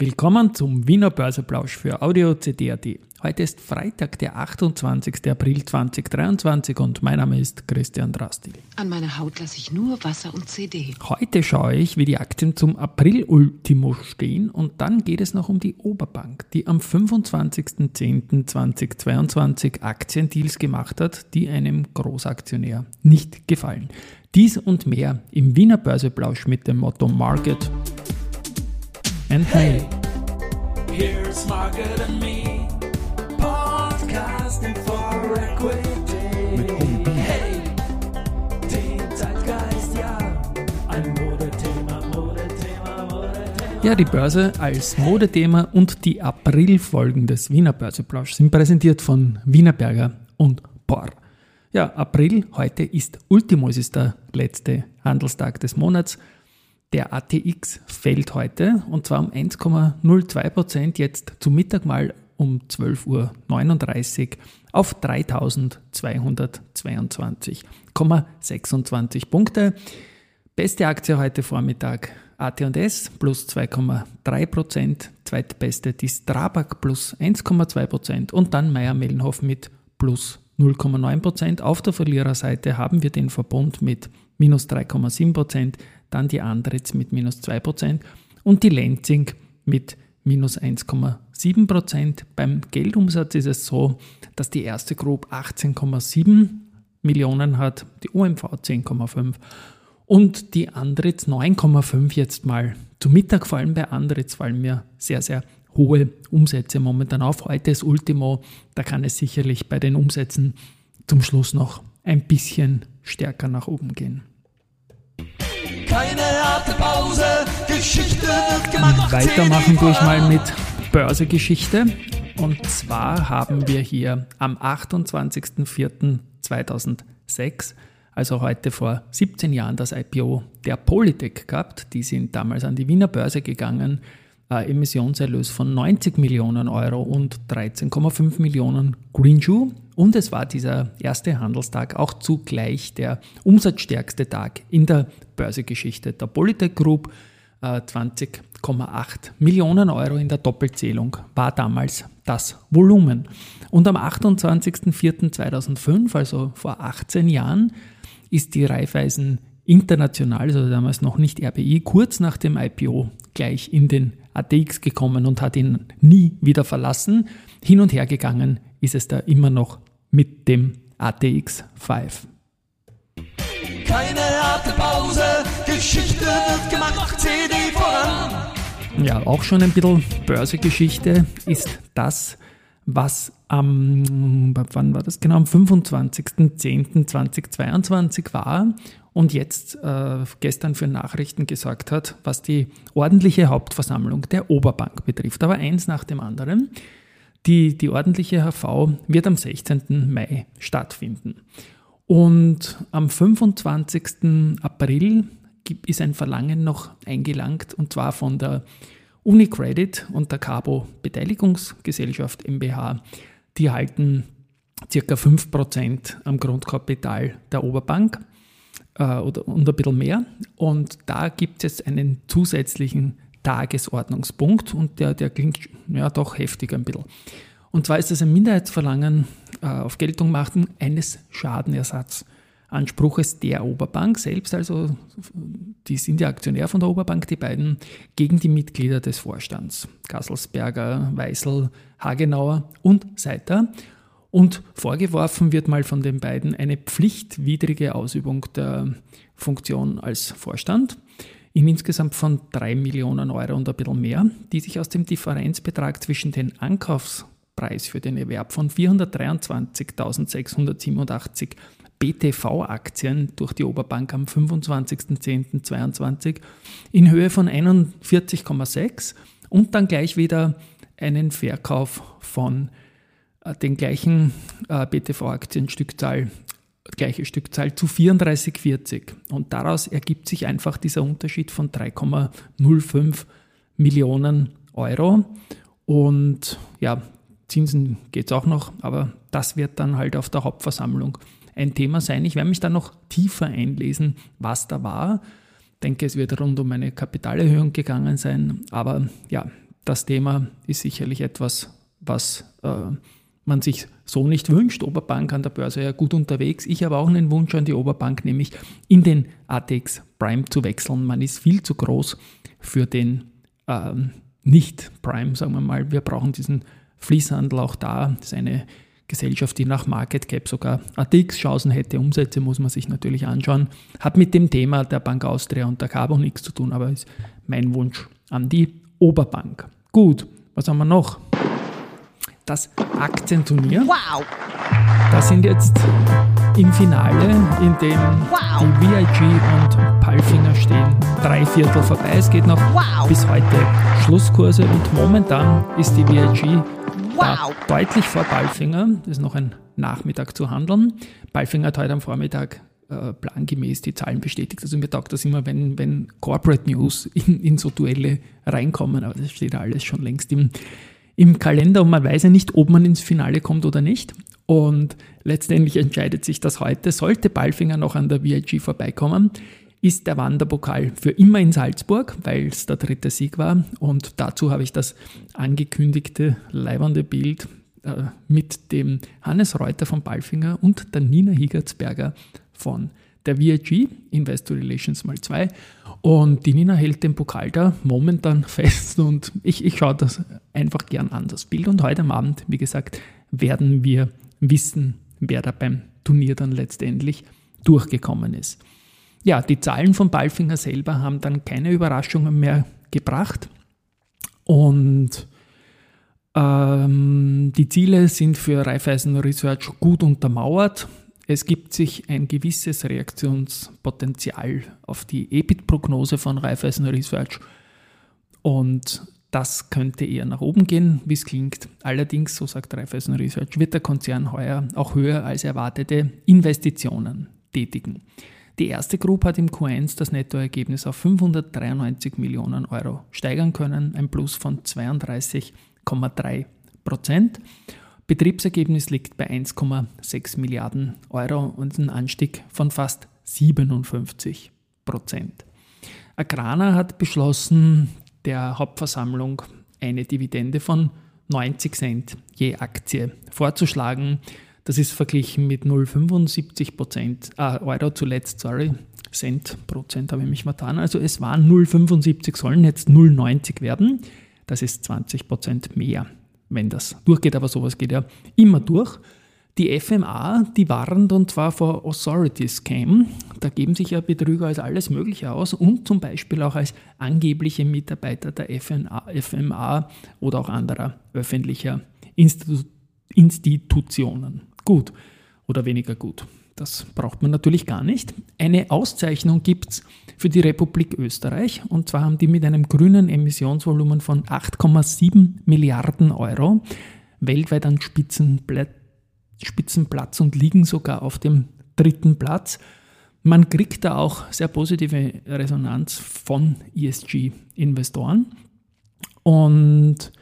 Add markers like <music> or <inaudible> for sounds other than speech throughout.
Willkommen zum Wiener Börseplausch für Audio CD.at. Heute ist Freitag, der 28. April 2023 und mein Name ist Christian Drastil. An meiner Haut lasse ich nur Wasser und CD. Heute schaue ich, wie die Aktien zum April-Ultimo stehen und dann geht es noch um die Oberbank, die am 25.10.2022 Aktiendeals gemacht hat, die einem Großaktionär nicht gefallen. Dies und mehr im Wiener Börseplausch mit dem Motto Market and Hey. Here's Margaret and me, podcasting for equity. Hey, den Zeitgeist, ja, ein Modethema, Modethema, Modethema. Ja, die Börse als Modethema und die Aprilfolgen des Wiener Börseplausch sind präsentiert von Wienerberger und Bor. Ja, April, heute ist Ultimo, es ist der letzte Handelstag des Monats. Der ATX fällt heute und zwar um 1,02 Prozent, jetzt zum Mittag mal um 12.39 Uhr auf 3222,26 Punkte. Beste Aktie heute Vormittag AT&S plus 2,3 Prozent, zweitbeste die Strabag plus 1,2 Prozent und dann Meier-Mellenhof mit plus 0,9 Prozent. Auf der Verliererseite haben wir den Verbund mit minus 3,7 Prozent, dann die Andritz mit minus 2% und die Lenzing mit minus 1,7%. Beim Geldumsatz ist es so, dass die erste Group 18,7 Millionen hat, die OMV 10,5 und die Andritz 9,5 jetzt mal. Zu Mittag vor allem bei Andritz fallen mir sehr, sehr hohe Umsätze momentan auf. Heute ist Ultimo, da kann es sicherlich bei den Umsätzen zum Schluss noch ein bisschen stärker nach oben gehen. Keine harte Pause, Geschichte wird gemacht. Weitermachen tue ich mal mit Börsegeschichte. Und zwar haben wir hier am 28.04.2006, also heute vor 17 Jahren, das IPO der Polytech gehabt. Die sind damals an die Wiener Börse gegangen. Äh, Emissionserlös von 90 Millionen Euro und 13,5 Millionen Greenshoe. Und es war dieser erste Handelstag auch zugleich der umsatzstärkste Tag in der Börsegeschichte der Polytech Group. 20,8 äh, Millionen Euro in der Doppelzählung war damals das Volumen. Und am 28.04.2005, also vor 18 Jahren, ist die Raiffeisen International, also damals noch nicht RBI, kurz nach dem IPO gleich in den ATX gekommen und hat ihn nie wieder verlassen. Hin und her gegangen ist es da immer noch mit dem ATX 5. Keine harte Pause, Geschichte wird gemacht, CD voran. Ja, auch schon ein bisschen Börsegeschichte ist das, was am, wann war das genau, am 25.10.2022 war und jetzt äh, gestern für Nachrichten gesorgt hat, was die ordentliche Hauptversammlung der Oberbank betrifft. Aber eins nach dem anderen. Die, die ordentliche HV wird am 16. Mai stattfinden. Und am 25. April ist ein Verlangen noch eingelangt, und zwar von der UniCredit und der Cabo Beteiligungsgesellschaft MBH. Die halten ca. 5% am Grundkapital der Oberbank äh, oder, und ein bisschen mehr. Und da gibt es einen zusätzlichen Tagesordnungspunkt und der, der klingt ja doch heftig ein bisschen. Und zwar ist es ein Minderheitsverlangen äh, auf Geltung machen eines Schadenersatzanspruches der Oberbank selbst, also die sind ja Aktionär von der Oberbank, die beiden, gegen die Mitglieder des Vorstands, Gasselsberger, Weißel, Hagenauer und Seiter. Und vorgeworfen wird mal von den beiden eine pflichtwidrige Ausübung der Funktion als Vorstand in insgesamt von 3 Millionen Euro und ein bisschen mehr, die sich aus dem Differenzbetrag zwischen den Ankaufspreis für den Erwerb von 423.687 BTV-Aktien durch die Oberbank am 25.10.22 in Höhe von 41,6 und dann gleich wieder einen Verkauf von äh, den gleichen äh, BTV-Aktienstückzahl gleiche Stückzahl zu 34,40. Und daraus ergibt sich einfach dieser Unterschied von 3,05 Millionen Euro. Und ja, Zinsen geht es auch noch, aber das wird dann halt auf der Hauptversammlung ein Thema sein. Ich werde mich dann noch tiefer einlesen, was da war. Ich denke, es wird rund um eine Kapitalerhöhung gegangen sein. Aber ja, das Thema ist sicherlich etwas, was äh, man sich so nicht wünscht. Oberbank an der Börse ja gut unterwegs. Ich habe auch einen Wunsch an die Oberbank, nämlich in den ATX Prime zu wechseln. Man ist viel zu groß für den ähm, Nicht-Prime, sagen wir mal. Wir brauchen diesen Fließhandel auch da. Das ist eine Gesellschaft, die nach Market Cap sogar ATX-Chancen hätte. Umsätze muss man sich natürlich anschauen. Hat mit dem Thema der Bank Austria und der Carbon nichts zu tun, aber ist mein Wunsch an die Oberbank. Gut, was haben wir noch? Das Aktienturnier. Wow! Da sind jetzt im Finale, in dem wow. die VIG und Palfinger stehen, drei Viertel vorbei. Es geht noch wow. bis heute Schlusskurse und momentan ist die VIG wow. deutlich vor Balfinger. Das ist noch ein Nachmittag zu handeln. Balfinger hat heute am Vormittag äh, plangemäß die Zahlen bestätigt. Also mir taugt das immer, wenn, wenn Corporate News in, in so Duelle reinkommen, aber das steht alles schon längst im, im Kalender und man weiß ja nicht, ob man ins Finale kommt oder nicht. Und letztendlich entscheidet sich das heute. Sollte Balfinger noch an der VIG vorbeikommen, ist der Wanderpokal für immer in Salzburg, weil es der dritte Sieg war. Und dazu habe ich das angekündigte leibernde Bild äh, mit dem Hannes Reuter von Balfinger und der Nina Higertsberger von der VIG, Investor Relations mal zwei. Und die Nina hält den Pokal da momentan <laughs> fest und ich, ich schaue das einfach gern an, das Bild. Und heute Abend, wie gesagt, werden wir wissen, wer da beim Turnier dann letztendlich durchgekommen ist. Ja, die Zahlen von Balfinger selber haben dann keine Überraschungen mehr gebracht. Und ähm, die Ziele sind für Raiffeisen Research gut untermauert. Es gibt sich ein gewisses Reaktionspotenzial auf die EBIT-Prognose von Raiffeisen Research und das könnte eher nach oben gehen, wie es klingt. Allerdings, so sagt Raiffeisen Research, wird der Konzern heuer auch höher als erwartete Investitionen tätigen. Die erste Group hat im Q1 das Nettoergebnis auf 593 Millionen Euro steigern können, ein Plus von 32,3 Prozent. Betriebsergebnis liegt bei 1,6 Milliarden Euro und ein Anstieg von fast 57 Prozent. Agrana hat beschlossen, der Hauptversammlung eine Dividende von 90 Cent je Aktie vorzuschlagen. Das ist verglichen mit 0,75 Prozent, äh, Euro zuletzt, sorry, Cent Prozent habe ich mich vertan. Also es waren 0,75, sollen jetzt 0,90 werden. Das ist 20 Prozent mehr, wenn das durchgeht, aber sowas geht ja immer durch. Die FMA, die warnt und zwar vor Authority Scam. Da geben sich ja Betrüger als alles Mögliche aus und zum Beispiel auch als angebliche Mitarbeiter der FNA, FMA oder auch anderer öffentlicher Institu Institutionen gut oder weniger gut. Das braucht man natürlich gar nicht. Eine Auszeichnung gibt es für die Republik Österreich. Und zwar haben die mit einem grünen Emissionsvolumen von 8,7 Milliarden Euro weltweit an Spitzenplatz und liegen sogar auf dem dritten Platz. Man kriegt da auch sehr positive Resonanz von ESG-Investoren. Und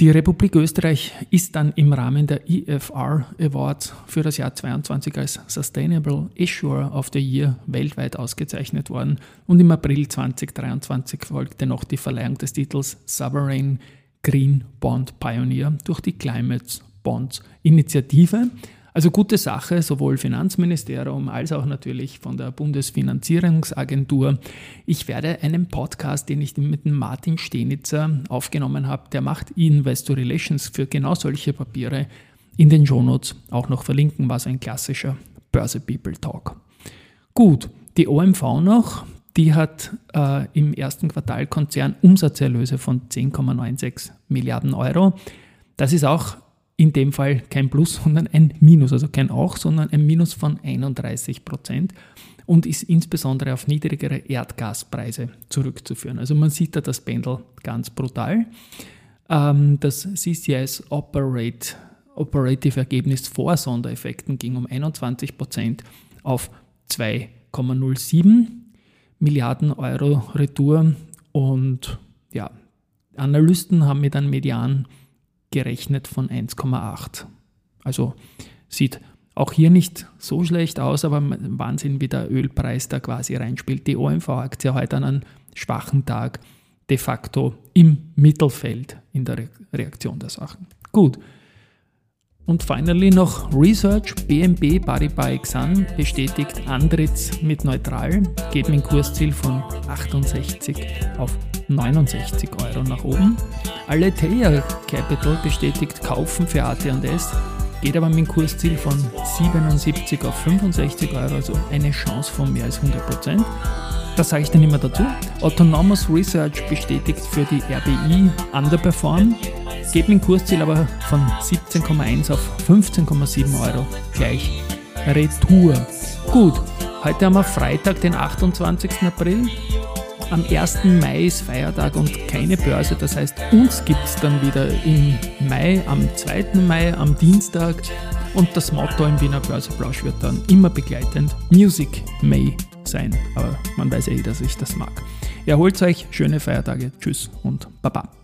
die Republik Österreich ist dann im Rahmen der EFR Awards für das Jahr 2022 als Sustainable Issuer of the Year weltweit ausgezeichnet worden. Und im April 2023 folgte noch die Verleihung des Titels Sovereign Green Bond Pioneer durch die Climate Bonds Initiative also gute Sache, sowohl Finanzministerium als auch natürlich von der Bundesfinanzierungsagentur. Ich werde einen Podcast, den ich mit dem Martin Stenitzer aufgenommen habe, der macht Investor Relations für genau solche Papiere in den Shownotes auch noch verlinken, war so ein klassischer Börse People Talk. Gut, die OMV noch, die hat äh, im ersten Quartal Konzernumsatzerlöse von 10,96 Milliarden Euro. Das ist auch in dem Fall kein Plus, sondern ein Minus, also kein Auch, sondern ein Minus von 31 Prozent und ist insbesondere auf niedrigere Erdgaspreise zurückzuführen. Also man sieht da das Pendel ganz brutal. Ähm, das CCS Operate, Operative Ergebnis vor Sondereffekten ging um 21 Prozent auf 2,07 Milliarden Euro Retour und ja, Analysten haben mit einem Median gerechnet von 1,8. Also sieht auch hier nicht so schlecht aus, aber Wahnsinn, wie der Ölpreis da quasi reinspielt. Die OMV-Aktie heute an einem schwachen Tag de facto im Mittelfeld in der Reaktion der Sachen. Gut. Und finally noch Research. BNB Paribas Exan bestätigt Andritz mit neutral, geht mit dem Kursziel von 68 auf 69 Euro nach oben. Aletheia Capital bestätigt Kaufen für AT&S, geht aber mit dem Kursziel von 77 auf 65 Euro, also eine Chance von mehr als 100 Prozent. Das sage ich dann immer dazu. Autonomous Research bestätigt für die RBI Underperform, geht dem Kursziel aber von 17,1 auf 15,7 Euro gleich Retour. Gut, heute haben wir Freitag, den 28. April. Am 1. Mai ist Feiertag und keine Börse. Das heißt, uns gibt es dann wieder im Mai, am 2. Mai, am Dienstag. Und das Motto im Wiener Börseplausch wird dann immer begleitend Music May sein. Aber man weiß eh, dass ich das mag. Erholt euch, schöne Feiertage, tschüss und baba.